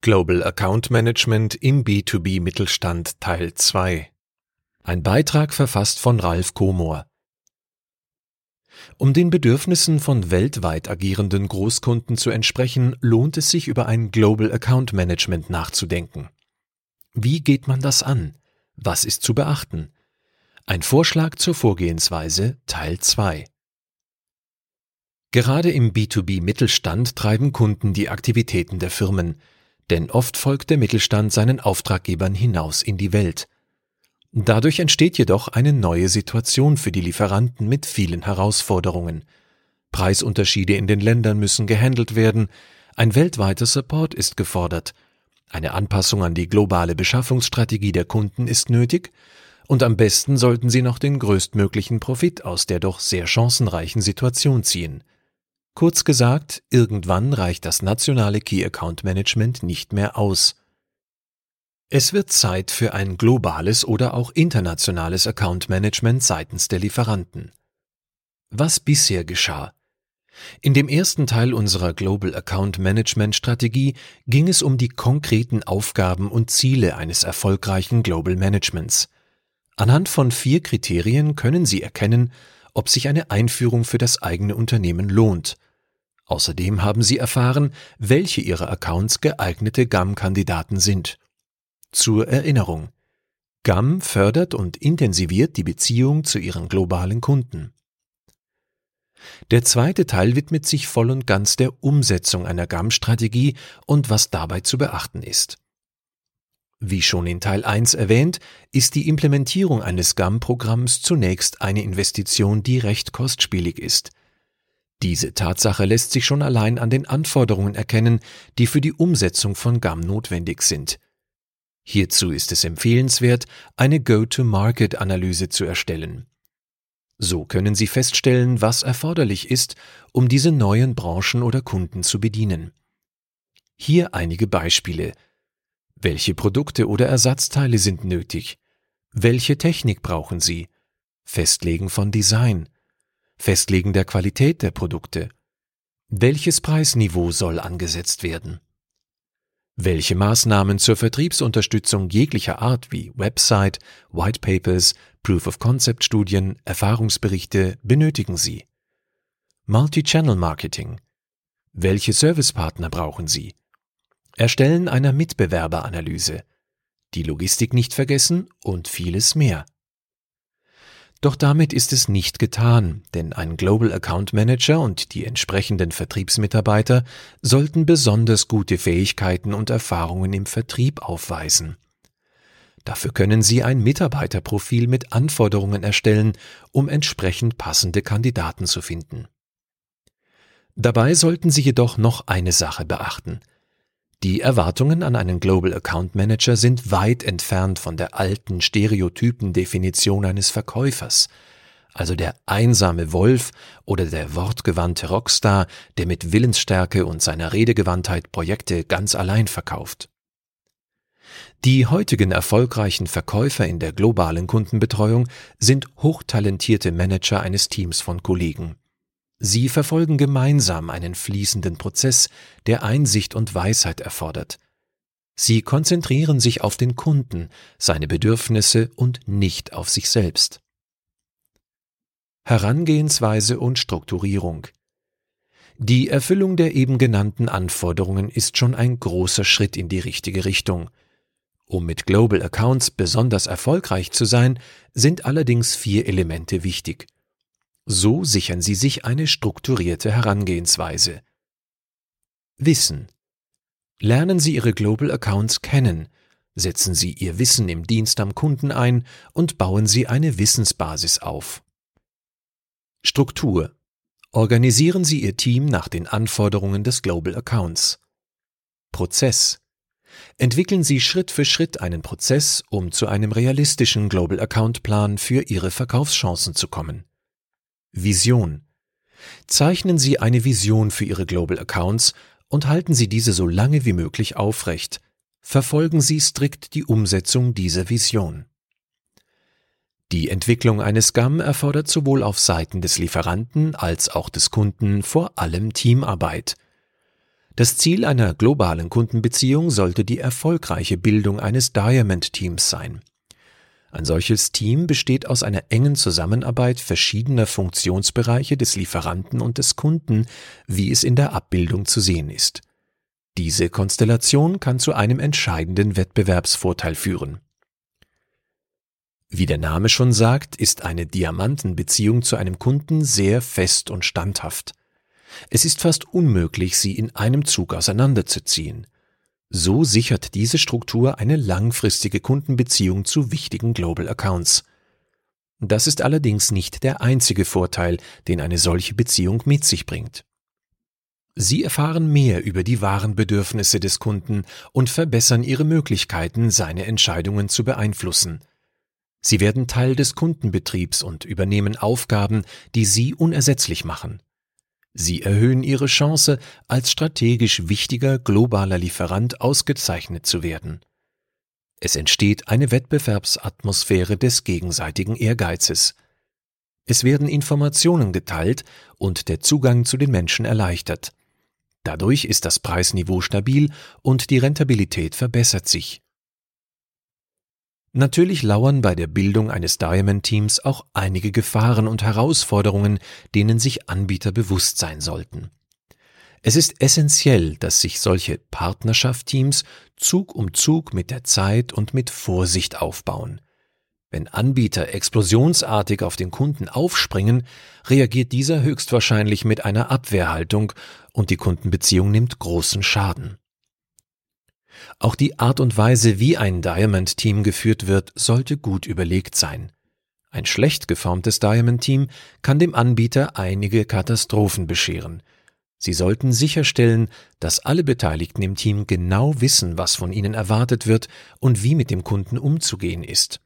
Global Account Management im B2B Mittelstand Teil 2. Ein Beitrag verfasst von Ralf Komor. Um den Bedürfnissen von weltweit agierenden Großkunden zu entsprechen, lohnt es sich über ein Global Account Management nachzudenken. Wie geht man das an? Was ist zu beachten? Ein Vorschlag zur Vorgehensweise Teil 2. Gerade im B2B Mittelstand treiben Kunden die Aktivitäten der Firmen, denn oft folgt der Mittelstand seinen Auftraggebern hinaus in die Welt. Dadurch entsteht jedoch eine neue Situation für die Lieferanten mit vielen Herausforderungen. Preisunterschiede in den Ländern müssen gehandelt werden, ein weltweiter Support ist gefordert, eine Anpassung an die globale Beschaffungsstrategie der Kunden ist nötig, und am besten sollten sie noch den größtmöglichen Profit aus der doch sehr chancenreichen Situation ziehen. Kurz gesagt, irgendwann reicht das nationale Key Account Management nicht mehr aus. Es wird Zeit für ein globales oder auch internationales Account Management seitens der Lieferanten. Was bisher geschah? In dem ersten Teil unserer Global Account Management Strategie ging es um die konkreten Aufgaben und Ziele eines erfolgreichen Global Managements. Anhand von vier Kriterien können Sie erkennen, ob sich eine Einführung für das eigene Unternehmen lohnt. Außerdem haben sie erfahren, welche ihrer Accounts geeignete GAM-Kandidaten sind. Zur Erinnerung. GAM fördert und intensiviert die Beziehung zu ihren globalen Kunden. Der zweite Teil widmet sich voll und ganz der Umsetzung einer GAM-Strategie und was dabei zu beachten ist. Wie schon in Teil 1 erwähnt, ist die Implementierung eines GAM-Programms zunächst eine Investition, die recht kostspielig ist. Diese Tatsache lässt sich schon allein an den Anforderungen erkennen, die für die Umsetzung von GAM notwendig sind. Hierzu ist es empfehlenswert, eine Go-to-Market-Analyse zu erstellen. So können Sie feststellen, was erforderlich ist, um diese neuen Branchen oder Kunden zu bedienen. Hier einige Beispiele. Welche Produkte oder Ersatzteile sind nötig? Welche Technik brauchen Sie? Festlegen von Design. Festlegen der Qualität der Produkte. Welches Preisniveau soll angesetzt werden? Welche Maßnahmen zur Vertriebsunterstützung jeglicher Art wie Website, White Papers, Proof of Concept Studien, Erfahrungsberichte benötigen Sie? Multi-Channel Marketing. Welche Servicepartner brauchen Sie? Erstellen einer Mitbewerberanalyse. Die Logistik nicht vergessen und vieles mehr. Doch damit ist es nicht getan, denn ein Global Account Manager und die entsprechenden Vertriebsmitarbeiter sollten besonders gute Fähigkeiten und Erfahrungen im Vertrieb aufweisen. Dafür können Sie ein Mitarbeiterprofil mit Anforderungen erstellen, um entsprechend passende Kandidaten zu finden. Dabei sollten Sie jedoch noch eine Sache beachten – die Erwartungen an einen Global Account Manager sind weit entfernt von der alten Stereotypendefinition eines Verkäufers, also der einsame Wolf oder der wortgewandte Rockstar, der mit Willensstärke und seiner Redegewandtheit Projekte ganz allein verkauft. Die heutigen erfolgreichen Verkäufer in der globalen Kundenbetreuung sind hochtalentierte Manager eines Teams von Kollegen. Sie verfolgen gemeinsam einen fließenden Prozess, der Einsicht und Weisheit erfordert. Sie konzentrieren sich auf den Kunden, seine Bedürfnisse und nicht auf sich selbst. Herangehensweise und Strukturierung Die Erfüllung der eben genannten Anforderungen ist schon ein großer Schritt in die richtige Richtung. Um mit Global Accounts besonders erfolgreich zu sein, sind allerdings vier Elemente wichtig – so sichern Sie sich eine strukturierte Herangehensweise. Wissen. Lernen Sie Ihre Global Accounts kennen, setzen Sie Ihr Wissen im Dienst am Kunden ein und bauen Sie eine Wissensbasis auf. Struktur. Organisieren Sie Ihr Team nach den Anforderungen des Global Accounts. Prozess. Entwickeln Sie Schritt für Schritt einen Prozess, um zu einem realistischen Global Account Plan für Ihre Verkaufschancen zu kommen. Vision. Zeichnen Sie eine Vision für Ihre Global Accounts und halten Sie diese so lange wie möglich aufrecht. Verfolgen Sie strikt die Umsetzung dieser Vision. Die Entwicklung eines GAM erfordert sowohl auf Seiten des Lieferanten als auch des Kunden vor allem Teamarbeit. Das Ziel einer globalen Kundenbeziehung sollte die erfolgreiche Bildung eines Diamond Teams sein. Ein solches Team besteht aus einer engen Zusammenarbeit verschiedener Funktionsbereiche des Lieferanten und des Kunden, wie es in der Abbildung zu sehen ist. Diese Konstellation kann zu einem entscheidenden Wettbewerbsvorteil führen. Wie der Name schon sagt, ist eine Diamantenbeziehung zu einem Kunden sehr fest und standhaft. Es ist fast unmöglich, sie in einem Zug auseinanderzuziehen. So sichert diese Struktur eine langfristige Kundenbeziehung zu wichtigen Global Accounts. Das ist allerdings nicht der einzige Vorteil, den eine solche Beziehung mit sich bringt. Sie erfahren mehr über die wahren Bedürfnisse des Kunden und verbessern ihre Möglichkeiten, seine Entscheidungen zu beeinflussen. Sie werden Teil des Kundenbetriebs und übernehmen Aufgaben, die Sie unersetzlich machen. Sie erhöhen ihre Chance, als strategisch wichtiger globaler Lieferant ausgezeichnet zu werden. Es entsteht eine Wettbewerbsatmosphäre des gegenseitigen Ehrgeizes. Es werden Informationen geteilt und der Zugang zu den Menschen erleichtert. Dadurch ist das Preisniveau stabil und die Rentabilität verbessert sich. Natürlich lauern bei der Bildung eines Diamond-Teams auch einige Gefahren und Herausforderungen, denen sich Anbieter bewusst sein sollten. Es ist essentiell, dass sich solche Partnerschaft-Teams Zug um Zug mit der Zeit und mit Vorsicht aufbauen. Wenn Anbieter explosionsartig auf den Kunden aufspringen, reagiert dieser höchstwahrscheinlich mit einer Abwehrhaltung und die Kundenbeziehung nimmt großen Schaden. Auch die Art und Weise, wie ein Diamond-Team geführt wird, sollte gut überlegt sein. Ein schlecht geformtes Diamond-Team kann dem Anbieter einige Katastrophen bescheren. Sie sollten sicherstellen, dass alle Beteiligten im Team genau wissen, was von ihnen erwartet wird und wie mit dem Kunden umzugehen ist.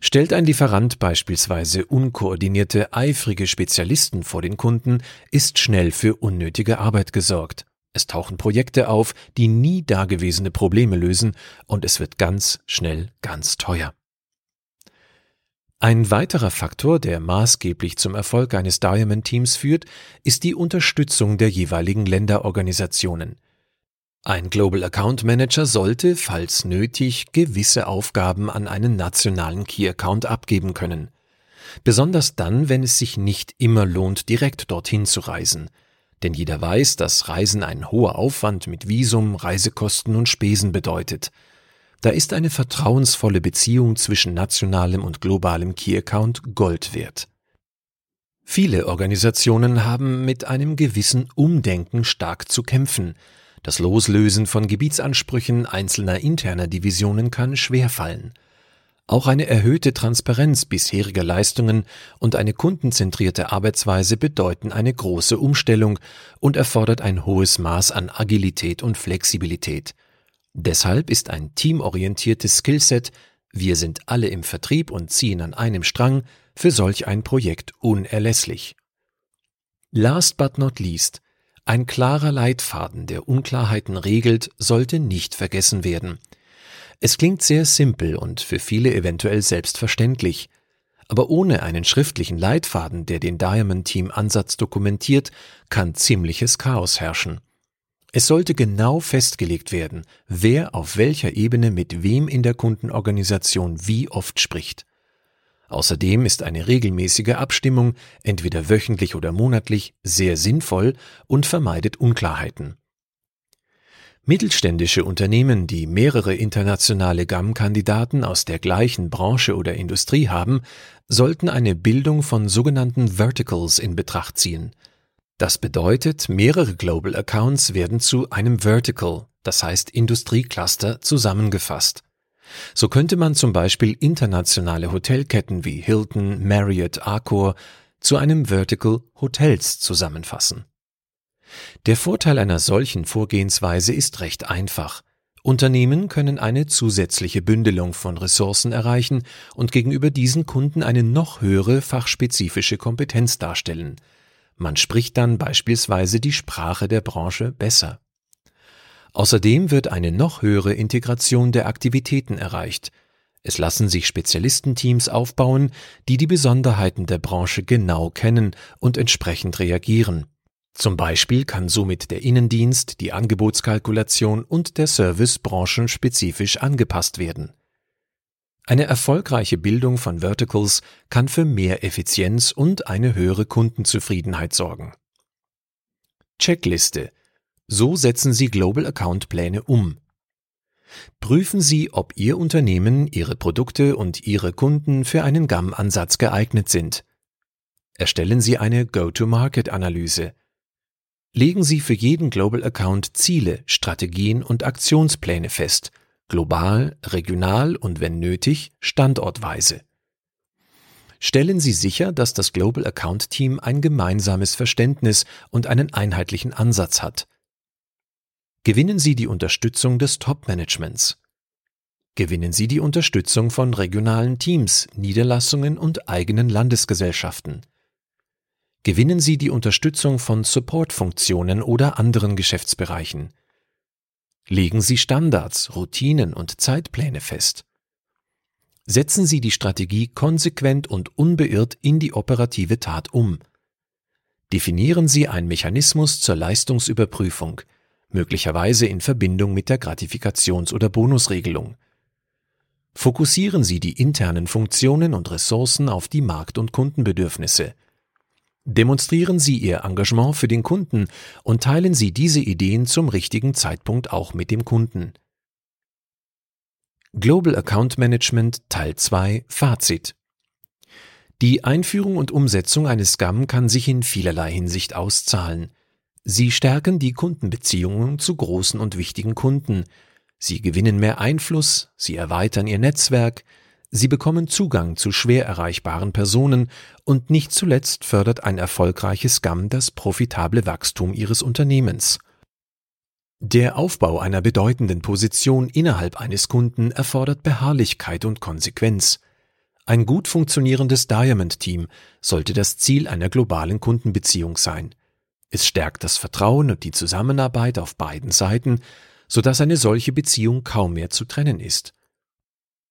Stellt ein Lieferant beispielsweise unkoordinierte, eifrige Spezialisten vor den Kunden, ist schnell für unnötige Arbeit gesorgt. Es tauchen Projekte auf, die nie dagewesene Probleme lösen, und es wird ganz schnell ganz teuer. Ein weiterer Faktor, der maßgeblich zum Erfolg eines Diamond Teams führt, ist die Unterstützung der jeweiligen Länderorganisationen. Ein Global Account Manager sollte, falls nötig, gewisse Aufgaben an einen nationalen Key Account abgeben können. Besonders dann, wenn es sich nicht immer lohnt, direkt dorthin zu reisen denn jeder weiß, dass Reisen ein hoher Aufwand mit Visum, Reisekosten und Spesen bedeutet. Da ist eine vertrauensvolle Beziehung zwischen nationalem und globalem Key Account Gold wert. Viele Organisationen haben mit einem gewissen Umdenken stark zu kämpfen. Das Loslösen von Gebietsansprüchen einzelner interner Divisionen kann schwerfallen. Auch eine erhöhte Transparenz bisheriger Leistungen und eine kundenzentrierte Arbeitsweise bedeuten eine große Umstellung und erfordert ein hohes Maß an Agilität und Flexibilität. Deshalb ist ein teamorientiertes Skillset wir sind alle im Vertrieb und ziehen an einem Strang für solch ein Projekt unerlässlich. Last but not least, ein klarer Leitfaden, der Unklarheiten regelt, sollte nicht vergessen werden. Es klingt sehr simpel und für viele eventuell selbstverständlich, aber ohne einen schriftlichen Leitfaden, der den Diamond Team Ansatz dokumentiert, kann ziemliches Chaos herrschen. Es sollte genau festgelegt werden, wer auf welcher Ebene mit wem in der Kundenorganisation wie oft spricht. Außerdem ist eine regelmäßige Abstimmung, entweder wöchentlich oder monatlich, sehr sinnvoll und vermeidet Unklarheiten. Mittelständische Unternehmen, die mehrere internationale GAM-Kandidaten aus der gleichen Branche oder Industrie haben, sollten eine Bildung von sogenannten Verticals in Betracht ziehen. Das bedeutet, mehrere Global Accounts werden zu einem Vertical, das heißt Industriecluster, zusammengefasst. So könnte man zum Beispiel internationale Hotelketten wie Hilton, Marriott, Accor zu einem Vertical Hotels zusammenfassen. Der Vorteil einer solchen Vorgehensweise ist recht einfach. Unternehmen können eine zusätzliche Bündelung von Ressourcen erreichen und gegenüber diesen Kunden eine noch höhere fachspezifische Kompetenz darstellen. Man spricht dann beispielsweise die Sprache der Branche besser. Außerdem wird eine noch höhere Integration der Aktivitäten erreicht. Es lassen sich Spezialistenteams aufbauen, die die Besonderheiten der Branche genau kennen und entsprechend reagieren. Zum Beispiel kann somit der Innendienst, die Angebotskalkulation und der Service branchenspezifisch angepasst werden. Eine erfolgreiche Bildung von Verticals kann für mehr Effizienz und eine höhere Kundenzufriedenheit sorgen. Checkliste. So setzen Sie Global Account Pläne um. Prüfen Sie, ob Ihr Unternehmen, Ihre Produkte und Ihre Kunden für einen GAM-Ansatz geeignet sind. Erstellen Sie eine Go-to-Market-Analyse. Legen Sie für jeden Global Account Ziele, Strategien und Aktionspläne fest, global, regional und wenn nötig standortweise. Stellen Sie sicher, dass das Global Account Team ein gemeinsames Verständnis und einen einheitlichen Ansatz hat. Gewinnen Sie die Unterstützung des Top-Managements. Gewinnen Sie die Unterstützung von regionalen Teams, Niederlassungen und eigenen Landesgesellschaften. Gewinnen Sie die Unterstützung von Support-Funktionen oder anderen Geschäftsbereichen. Legen Sie Standards, Routinen und Zeitpläne fest. Setzen Sie die Strategie konsequent und unbeirrt in die operative Tat um. Definieren Sie einen Mechanismus zur Leistungsüberprüfung, möglicherweise in Verbindung mit der Gratifikations- oder Bonusregelung. Fokussieren Sie die internen Funktionen und Ressourcen auf die Markt- und Kundenbedürfnisse – Demonstrieren Sie Ihr Engagement für den Kunden und teilen Sie diese Ideen zum richtigen Zeitpunkt auch mit dem Kunden. Global Account Management Teil 2 Fazit Die Einführung und Umsetzung eines GAM kann sich in vielerlei Hinsicht auszahlen. Sie stärken die Kundenbeziehungen zu großen und wichtigen Kunden, sie gewinnen mehr Einfluss, sie erweitern ihr Netzwerk, Sie bekommen Zugang zu schwer erreichbaren Personen und nicht zuletzt fördert ein erfolgreiches GAM das profitable Wachstum Ihres Unternehmens. Der Aufbau einer bedeutenden Position innerhalb eines Kunden erfordert Beharrlichkeit und Konsequenz. Ein gut funktionierendes Diamond-Team sollte das Ziel einer globalen Kundenbeziehung sein. Es stärkt das Vertrauen und die Zusammenarbeit auf beiden Seiten, sodass eine solche Beziehung kaum mehr zu trennen ist.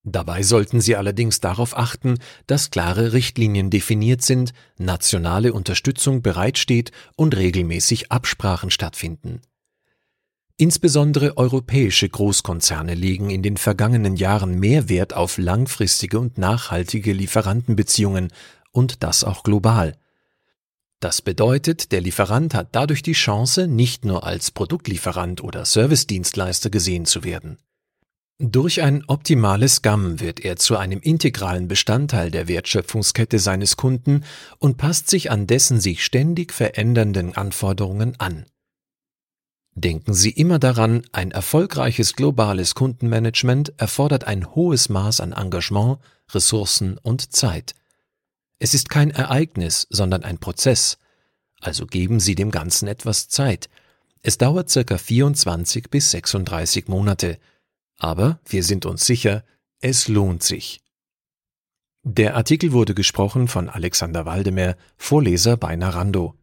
Dabei sollten Sie allerdings darauf achten, dass klare Richtlinien definiert sind, nationale Unterstützung bereitsteht und regelmäßig Absprachen stattfinden. Insbesondere europäische Großkonzerne legen in den vergangenen Jahren mehr Wert auf langfristige und nachhaltige Lieferantenbeziehungen und das auch global. Das bedeutet, der Lieferant hat dadurch die Chance, nicht nur als Produktlieferant oder Servicedienstleister gesehen zu werden. Durch ein optimales GAM wird er zu einem integralen Bestandteil der Wertschöpfungskette seines Kunden und passt sich an dessen sich ständig verändernden Anforderungen an. Denken Sie immer daran, ein erfolgreiches globales Kundenmanagement erfordert ein hohes Maß an Engagement, Ressourcen und Zeit. Es ist kein Ereignis, sondern ein Prozess, also geben Sie dem Ganzen etwas Zeit. Es dauert circa 24 bis 36 Monate, aber wir sind uns sicher, es lohnt sich. Der Artikel wurde gesprochen von Alexander Waldemer, Vorleser bei Narando.